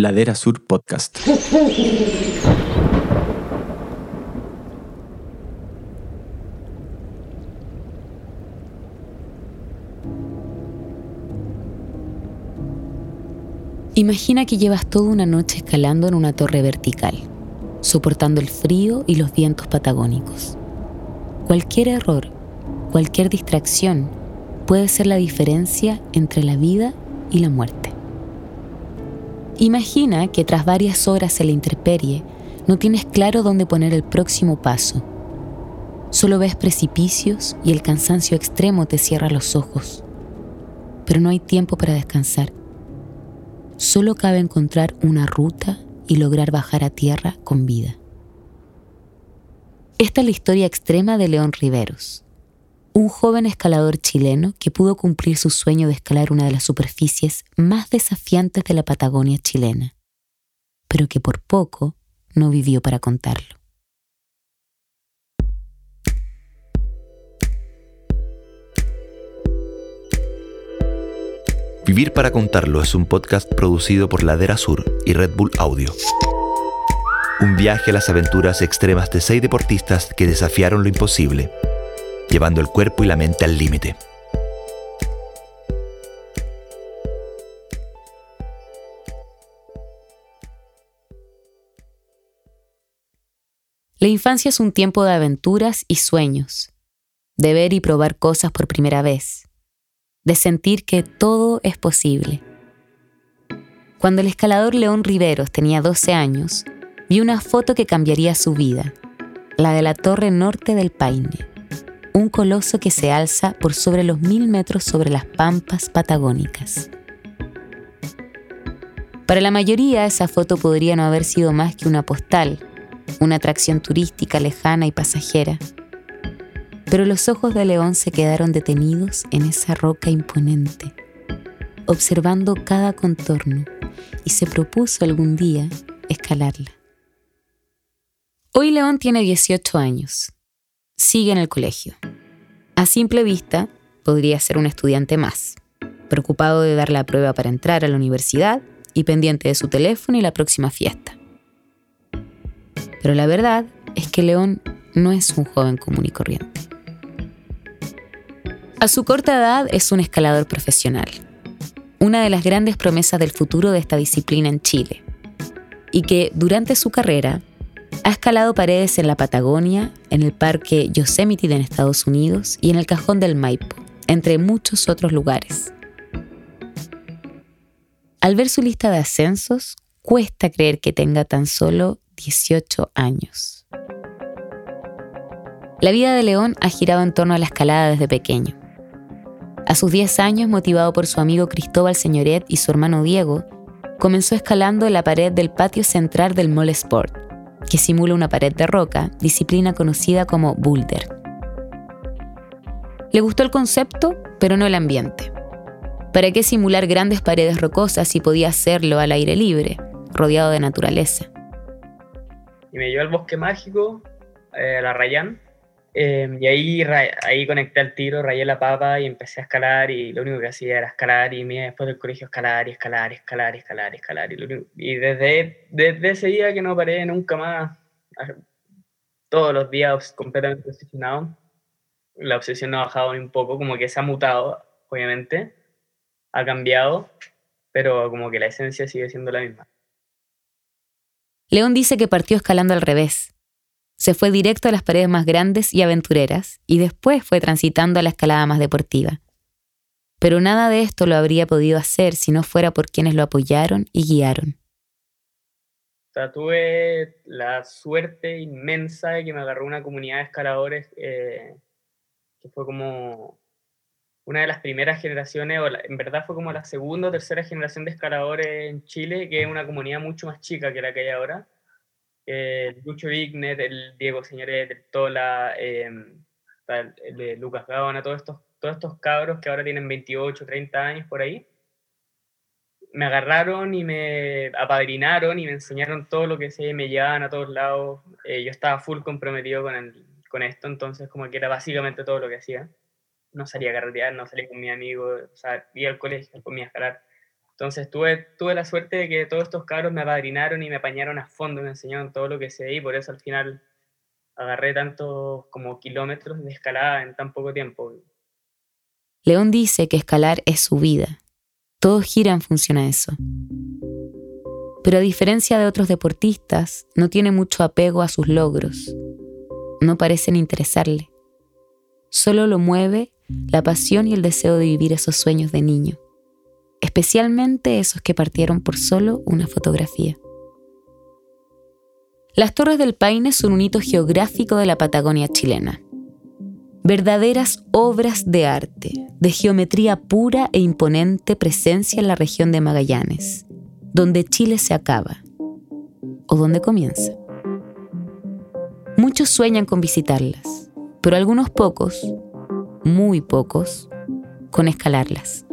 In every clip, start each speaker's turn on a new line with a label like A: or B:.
A: Ladera Sur Podcast.
B: Imagina que llevas toda una noche escalando en una torre vertical, soportando el frío y los vientos patagónicos. Cualquier error, cualquier distracción puede ser la diferencia entre la vida y la muerte. Imagina que tras varias horas en la intemperie no tienes claro dónde poner el próximo paso. Solo ves precipicios y el cansancio extremo te cierra los ojos. Pero no hay tiempo para descansar solo cabe encontrar una ruta y lograr bajar a tierra con vida. Esta es la historia extrema de León Riveros, un joven escalador chileno que pudo cumplir su sueño de escalar una de las superficies más desafiantes de la Patagonia chilena, pero que por poco no vivió para contarlo.
C: Vivir para contarlo es un podcast producido por Ladera Sur y Red Bull Audio. Un viaje a las aventuras extremas de seis deportistas que desafiaron lo imposible, llevando el cuerpo y la mente al límite.
B: La infancia es un tiempo de aventuras y sueños, de ver y probar cosas por primera vez de sentir que todo es posible. Cuando el escalador León Riveros tenía 12 años, vi una foto que cambiaría su vida, la de la Torre Norte del Paine, un coloso que se alza por sobre los mil metros sobre las pampas patagónicas. Para la mayoría esa foto podría no haber sido más que una postal, una atracción turística lejana y pasajera, pero los ojos de León se quedaron detenidos en esa roca imponente, observando cada contorno, y se propuso algún día escalarla. Hoy León tiene 18 años. Sigue en el colegio. A simple vista, podría ser un estudiante más, preocupado de dar la prueba para entrar a la universidad y pendiente de su teléfono y la próxima fiesta. Pero la verdad es que León no es un joven común y corriente. A su corta edad es un escalador profesional, una de las grandes promesas del futuro de esta disciplina en Chile, y que durante su carrera ha escalado paredes en la Patagonia, en el Parque Yosemite en Estados Unidos y en el Cajón del Maipo, entre muchos otros lugares. Al ver su lista de ascensos, cuesta creer que tenga tan solo 18 años. La vida de León ha girado en torno a la escalada desde pequeño. A sus 10 años, motivado por su amigo Cristóbal Señoret y su hermano Diego, comenzó escalando la pared del patio central del Mall Sport, que simula una pared de roca, disciplina conocida como boulder. Le gustó el concepto, pero no el ambiente. ¿Para qué simular grandes paredes rocosas si podía hacerlo al aire libre, rodeado de naturaleza?
D: Y me llevó al bosque mágico, eh, la Rayán, Em, y ahí, ahí conecté al tiro, rayé la papa y empecé a escalar y lo único que hacía era escalar y me después del colegio escalar y escalar y escalar y escalar y escalar. Y, desde, desde ese día que no paré nunca más, todos los días completamente obsesionado. La obsesión no ha bajado ni un poco, como que se ha mutado, obviamente, ha cambiado, pero como que la esencia sigue siendo la misma.
B: León dice que partió escalando al revés, se fue directo a las paredes más grandes y aventureras y después fue transitando a la escalada más deportiva. Pero nada de esto lo habría podido hacer si no fuera por quienes lo apoyaron y guiaron.
D: tuve la suerte inmensa de que me agarró una comunidad de escaladores eh, que fue como una de las primeras generaciones, o en verdad fue como la segunda o tercera generación de escaladores en Chile, que es una comunidad mucho más chica que la que hay ahora el Lucho Vignet, el Diego Señoret, el Tola, em, el, de Lucas Gabana, todos estos, todos estos cabros que ahora tienen 28, 30 años por ahí, me agarraron y me apadrinaron y me enseñaron todo lo que sé, me llevaban a todos lados. Eh, yo estaba full comprometido con, el, con esto, entonces como que era básicamente todo lo que hacía. No salía a carretear, no salía con mi amigo, o sea, iba al colegio, comía a escalar Entonces tuve, la suerte de que todos estos cabros me apadrinaron y me apañaron a fondo, me enseñaron todo lo que sé y por eso al final agarré tantos como kilómetros de escalada en tan poco tiempo.
B: León dice que escalar es su vida. Todo gira en función a eso. Pero a diferencia de otros deportistas, no tiene mucho apego a sus logros. No parecen interesarle. Solo lo mueve la pasión y el deseo de vivir esos sueños de niño especialmente esos que partieron por solo una fotografía. Las Torres del Paine son un hito geográfico de la Patagonia chilena. Verdaderas obras de arte, de geometría pura e imponente presencia en la región de Magallanes, donde Chile se acaba o donde comienza. Muchos sueñan con visitarlas, pero algunos pocos, muy pocos, con escalarlas.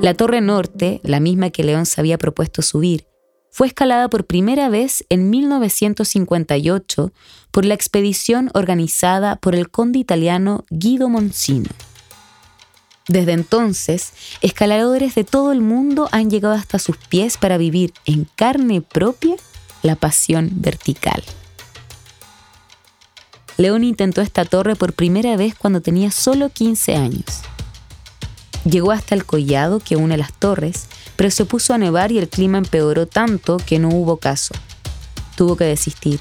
B: La Torre Norte, la misma que León se había propuesto subir, fue escalada por primera vez en 1958 por la expedición organizada por el conde italiano Guido Monsino. Desde entonces, escaladores de todo el mundo han llegado hasta sus pies para vivir en carne propia la pasión vertical. León intentó esta torre por primera vez cuando tenía solo 15 años. Llegó hasta el collado que une las torres, pero se puso a nevar y el clima empeoró tanto que no hubo caso. Tuvo que desistir.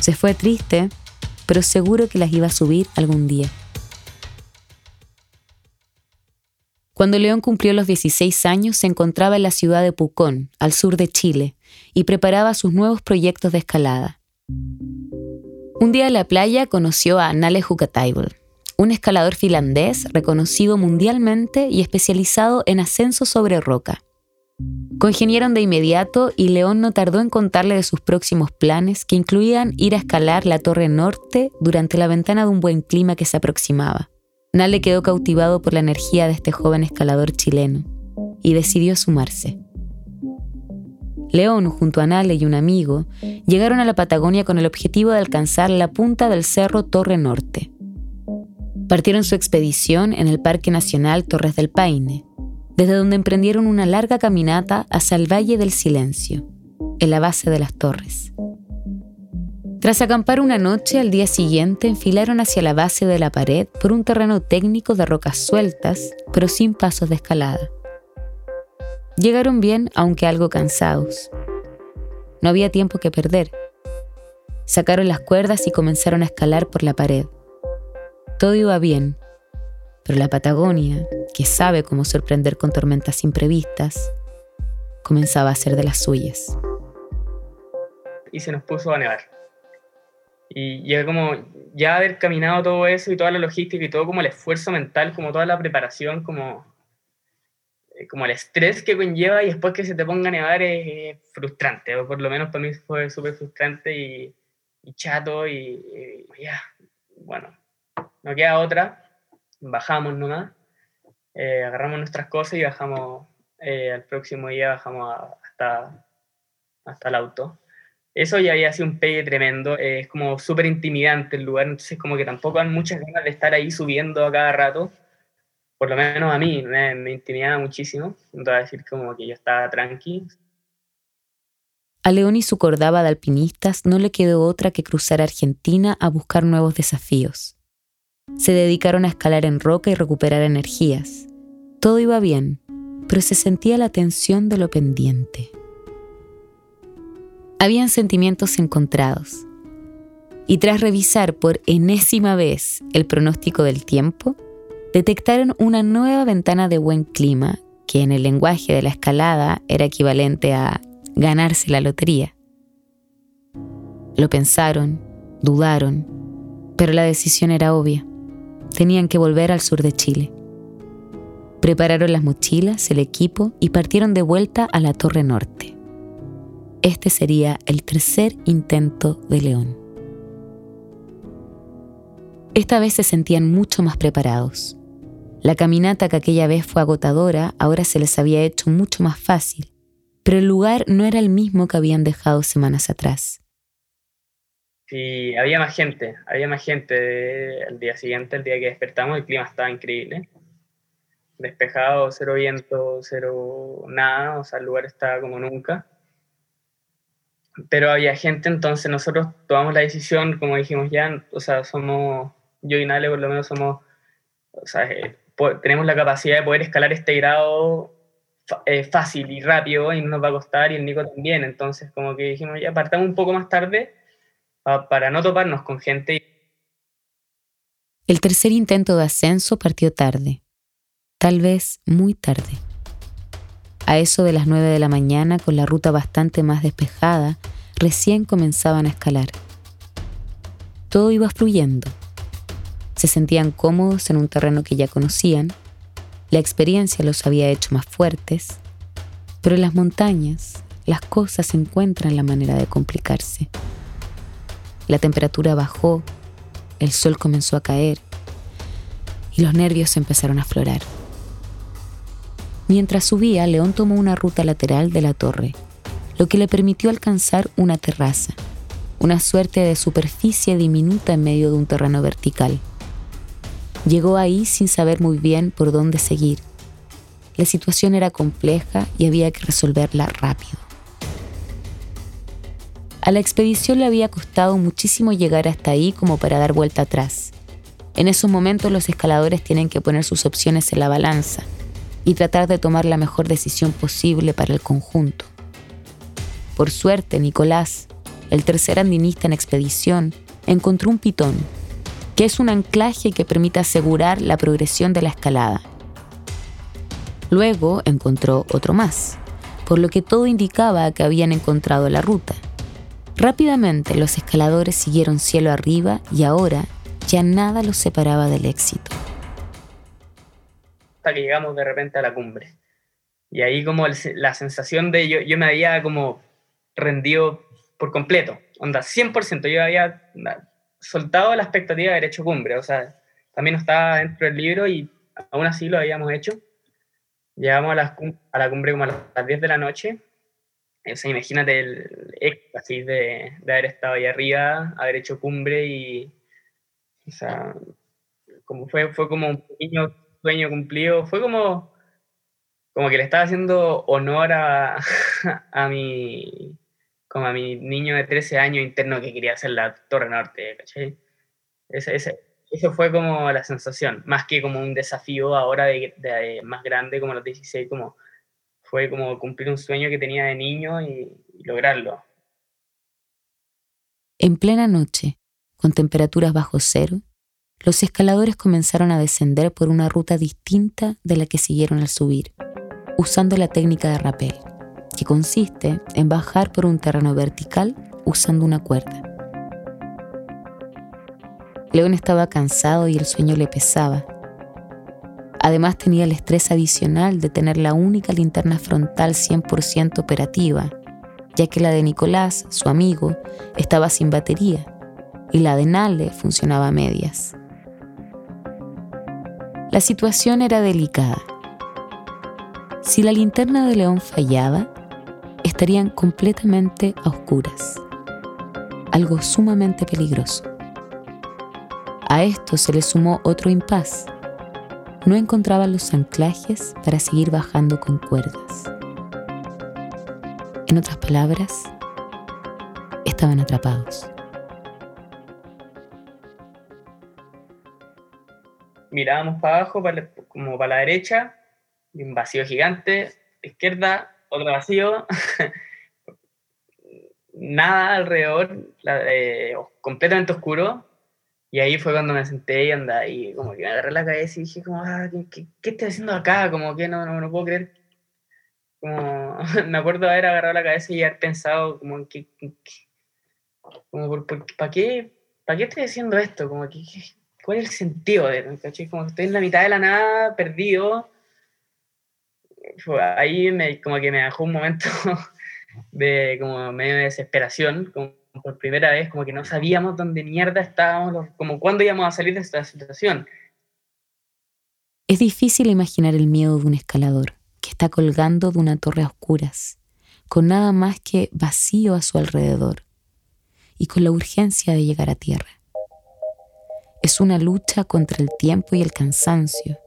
B: Se fue triste, pero seguro que las iba a subir algún día. Cuando León cumplió los 16 años, se encontraba en la ciudad de Pucón, al sur de Chile, y preparaba sus nuevos proyectos de escalada. Un día en la playa conoció a Nale Hukataibel, un escalador finlandés reconocido mundialmente y especializado en ascenso sobre roca. Congenieron de inmediato y León no tardó en contarle de sus próximos planes que incluían ir a escalar la Torre Norte durante la ventana de un buen clima que se aproximaba. Nale quedó cautivado por la energía de este joven escalador chileno y decidió sumarse. León, junto a Nale y un amigo, llegaron a la Patagonia con el objetivo de alcanzar la punta del cerro Torre Norte. Partieron su expedición en el Parque Nacional Torres del Paine, desde donde emprendieron una larga caminata hacia el Valle del Silencio, en la base de las torres. Tras acampar una noche, al día siguiente enfilaron hacia la base de la pared por un terreno técnico de rocas sueltas, pero sin pasos de escalada. Llegaron bien, aunque algo cansados. No había tiempo que perder. Sacaron las cuerdas y comenzaron a escalar por la pared. Todo iba bien, pero la Patagonia, que sabe cómo sorprender con tormentas imprevistas, comenzaba a ser de las suyas.
D: Y se nos puso a nevar. Y ya como, ya haber caminado todo eso y toda la logística y todo como el esfuerzo mental, como toda la preparación, como, eh, como el estrés que conlleva y después que se te ponga a nevar es, frustrante, o por lo menos para mí fue súper frustrante y, chato y ya, bueno, no queda otra, bajamos nomás, eh, agarramos nuestras cosas y bajamos, eh, al próximo día bajamos hasta, hasta el auto. Eso ya había sido un pegue tremendo, es como súper intimidante el lugar, entonces como que tampoco hay muchas ganas de estar ahí subiendo a cada rato, por lo menos a mí me, intimidaba muchísimo, a decir como que yo estaba tranqui.
B: A León y su cordaba de alpinistas no le quedó otra que cruzar Argentina a buscar nuevos desafíos. Se dedicaron a escalar en roca y recuperar energías. Todo iba bien, pero se sentía la tensión de lo pendiente. Habían sentimientos encontrados. Y tras revisar por enésima vez el pronóstico del tiempo, detectaron una nueva ventana de buen clima que en el lenguaje de la escalada era equivalente a ganarse la lotería. Lo pensaron, dudaron, pero la decisión era obvia tenían que volver al sur de Chile. Prepararon las mochilas, el equipo y partieron de vuelta a la Torre Norte. Este sería el tercer intento de León. Esta vez se sentían mucho más preparados. La caminata que aquella vez fue agotadora ahora se les había hecho mucho más fácil, pero el lugar no era el mismo que habían dejado semanas atrás.
D: Sí, había más gente, había más gente el día siguiente, el día que despertamos, el clima estaba increíble. despejado, cero viento, cero nada, o sea, el lugar estaba como nunca. Pero había gente, entonces nosotros tomamos la decisión, como dijimos ya, o sea, somos, yo y Nale por lo menos somos, o sea, eh, tenemos la capacidad de poder escalar este grado eh, fácil y rápido y no nos va a costar y el Nico también, entonces como que dijimos ya, partamos un poco más tarde para no toparnos con gente.
B: El tercer intento de ascenso partió tarde tal vez muy tarde. A eso de las nueve de la mañana, con la ruta bastante más despejada, recién comenzaban a escalar. Todo iba fluyendo. Se sentían cómodos en un terreno que ya conocían, la experiencia los había hecho más fuertes, pero en las montañas las cosas encuentran la manera de complicarse. La temperatura bajó, el sol comenzó a caer y los nervios empezaron a aflorar. Mientras subía, León tomó una ruta lateral de la torre, lo que le permitió alcanzar una terraza, una suerte de superficie diminuta en medio de un terreno vertical. Llegó ahí sin saber muy bien por dónde seguir. La situación era compleja y había que resolverla rápido. A la expedición le había costado muchísimo llegar hasta ahí como para dar vuelta atrás. En esos momentos los escaladores tienen que poner sus opciones en la balanza y tratar de tomar la mejor decisión posible para el conjunto. Por suerte, Nicolás, el tercer andinista en expedición, encontró un pitón, que es un anclaje que permite asegurar la progresión de la escalada. Luego encontró otro más, por lo que todo indicaba que habían encontrado la ruta. Rápidamente los escaladores siguieron cielo arriba y ahora ya nada los separaba del éxito.
D: Hasta que llegamos de repente a la cumbre. Y ahí como la sensación de yo, yo me había como rendido por completo, onda, 100%, yo había soltado la expectativa de haber hecho cumbre, o sea, también estaba dentro del libro y aún así lo habíamos hecho. Llegamos a la, a la cumbre como a las 10 de la noche, o sea, imagínate el éxtasis de, de haber estado ahí arriba, haber hecho cumbre y, o sea, como fue, fue como un pequeño sueño cumplido. Fue como, como que le estaba haciendo honor a, a, mi, como a mi niño de 13 años interno que quería hacer la Torre Norte. Ese, ese, eso fue como la sensación, más que como un desafío ahora de, más grande, como los 16, como fue como cumplir un sueño que tenía de niño y lograrlo.
B: En plena noche, con temperaturas bajo cero, los escaladores comenzaron a descender por una ruta distinta de la que siguieron al subir, usando la técnica de rappel, que consiste en bajar por un terreno vertical usando una cuerda. León estaba cansado y el sueño le pesaba. Además tenía el estrés adicional de tener la única linterna frontal 100% operativa, ya que la de Nicolás, su amigo, estaba sin batería y la de Nale funcionaba a medias. La situación era delicada. Si la linterna de León fallaba, estarían completamente a oscuras. Algo sumamente peligroso. A esto se le sumó otro impas. No encontraban los anclajes para seguir bajando con cuerdas. En otras palabras, estaban atrapados.
D: mirábamos para abajo, como para la derecha, un vacío gigante, izquierda, otro vacío, nada alrededor, eh, completamente oscuro. Y ahí fue cuando me senté y andaba y como que me agarré la cabeza y dije como, ah, ¿qué, qué, estoy haciendo acá? Como que no, no, no puedo creer. Como, me acuerdo haber agarrado la cabeza y haber pensado como, ¿qué, como, ¿para qué, ¿para qué estoy haciendo esto? Como que, ¿Cuál es el sentido de Como que estoy en la mitad de la nada, perdido. ahí me, como que me dejó un momento de como medio de desesperación, como por primera vez, como que no sabíamos dónde mierda estábamos, como cuándo íbamos a salir de esta situación.
B: Es difícil imaginar el miedo de un escalador que está colgando de una torre a oscuras, con nada más que vacío a su alrededor y con la urgencia de llegar a tierra. Es una lucha contra el tiempo y el cansancio.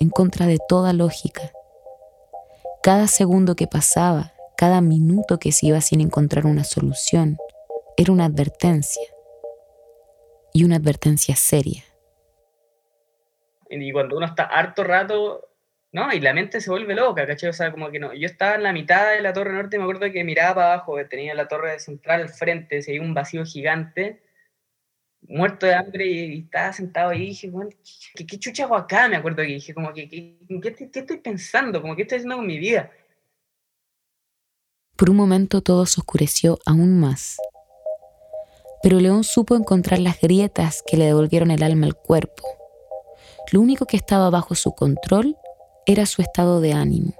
B: en contra de toda lógica. Cada segundo que pasaba, cada minuto que se iba sin encontrar una solución, era una advertencia. Y una advertencia seria.
D: Y cuando uno está harto rato, ¿no? Y la mente se vuelve loca, ¿cachai? O sea, como que no. Yo estaba en la mitad de la torre norte y me acuerdo que miraba para abajo, que tenía la torre central al frente, se veía un vacío gigante muerto de hambre y, estaba sentado ahí y dije, bueno, ¿qué, qué chucha hago acá? Me acuerdo que dije, como que, ¿qué, qué, estoy pensando? Como, ¿qué estoy haciendo con mi vida?
B: Por un momento todo se oscureció aún más. Pero León supo encontrar las grietas que le devolvieron el alma al cuerpo. Lo único que estaba bajo su control era su estado de ánimo.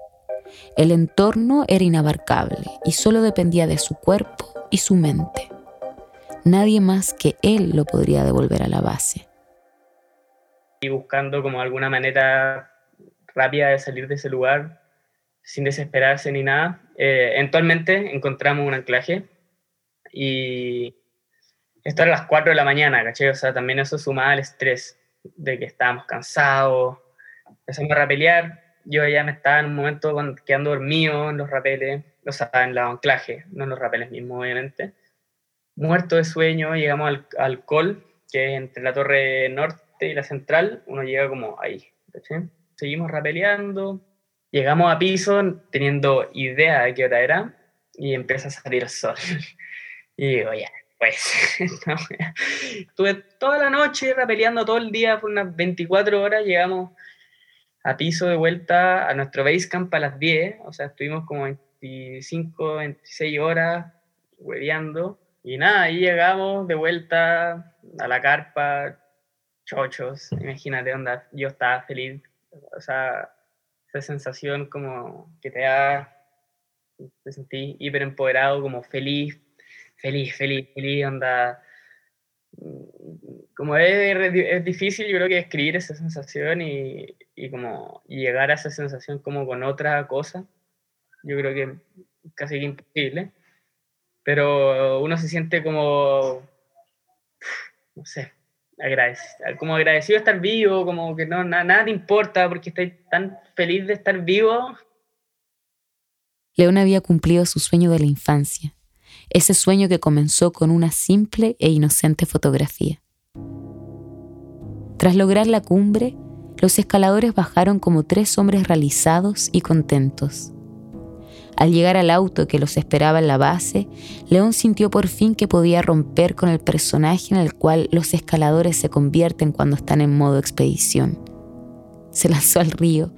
B: El entorno era inabarcable y solo dependía de su cuerpo y su mente. Nadie más que él lo podría devolver a la base.
D: Y buscando como alguna manera rápida de salir de ese lugar, sin desesperarse ni nada, eh, eventualmente encontramos un anclaje y esto era a las 4 de la mañana, ¿caché? O sea, también eso sumaba al estrés de que estábamos cansados, empezamos a rapelear, yo ya me estaba en un momento quedando dormido en los rapeles, o sea, en el anclaje, no en los rapeles mismos, obviamente muerto de sueño, llegamos al, al col, que es entre la torre norte y la central, uno llega como ahí. Seguimos rapeleando, llegamos a piso teniendo idea de qué hora era y empieza a salir el sol. y digo, ya, pues, estuve toda la noche rapeleando todo el día por unas 24 horas, llegamos a piso de vuelta a nuestro base camp a las 10, o sea, estuvimos como 25, 26 horas hueveando. Y nada, ahí llegamos de vuelta a la carpa, chochos, imagínate, onda, yo estaba feliz, o sea, esa sensación como que te da, te sentí hiper empoderado, como feliz, feliz, feliz, feliz, onda, como es, difícil yo creo que describir esa sensación y, como llegar a esa sensación como con otra cosa, yo creo que casi imposible. Pero uno se siente como, no sé, agradecido, como agradecido de estar vivo, como que no, nada te importa porque estoy tan feliz de estar vivo.
B: León había cumplido su sueño de la infancia, ese sueño que comenzó con una simple e inocente fotografía. Tras lograr la cumbre, los escaladores bajaron como tres hombres realizados y contentos. Al llegar al auto que los esperaba en la base, León sintió por fin que podía romper con el personaje en el cual los escaladores se convierten cuando están en modo expedición. Se lanzó al río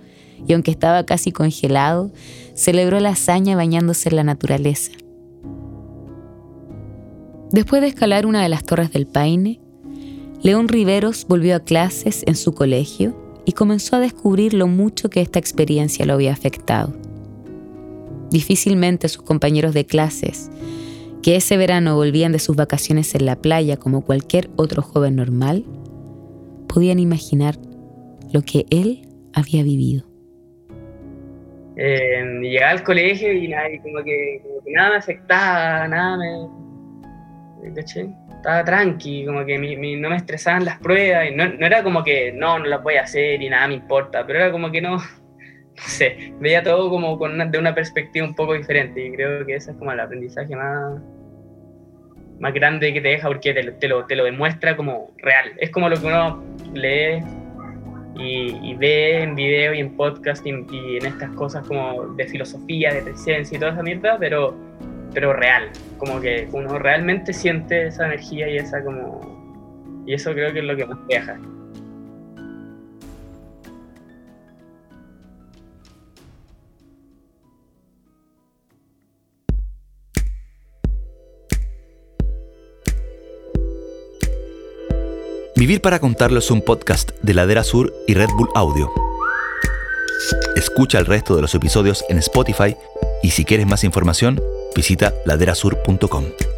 B: y aunque estaba casi congelado, celebró la hazaña bañándose en la naturaleza. Después de escalar una de las torres del Paine, León Riveros volvió a clases en su colegio y comenzó a descubrir lo mucho que esta experiencia lo había afectado. Difícilmente sus compañeros de clases, que ese verano volvían de sus vacaciones en la playa como cualquier otro joven normal, podían imaginar lo que él había vivido.
D: Eh, llegaba al colegio y, nada, como, que, nada me afectaba, nada me... Estaba tranqui, como que no me estresaban las pruebas, y no, no, era como que no, no las voy a hacer y nada me importa, pero era como que no, no sé, veía todo como con de una perspectiva un poco diferente y creo que ese es como el aprendizaje más, más grande que te deja porque te, lo, te lo demuestra como real. Es como lo que uno lee y, ve en video y en podcast y, en estas cosas como de filosofía, de presencia y toda esa mierda, pero, pero real, como que uno realmente siente esa energía y esa como... Y eso creo que es lo que más deja.
C: Vivir para contarlo es un podcast de Ladera Sur y Red Bull Audio. Escucha el resto de los episodios en Spotify y si quieres más información, visita laderasur.com.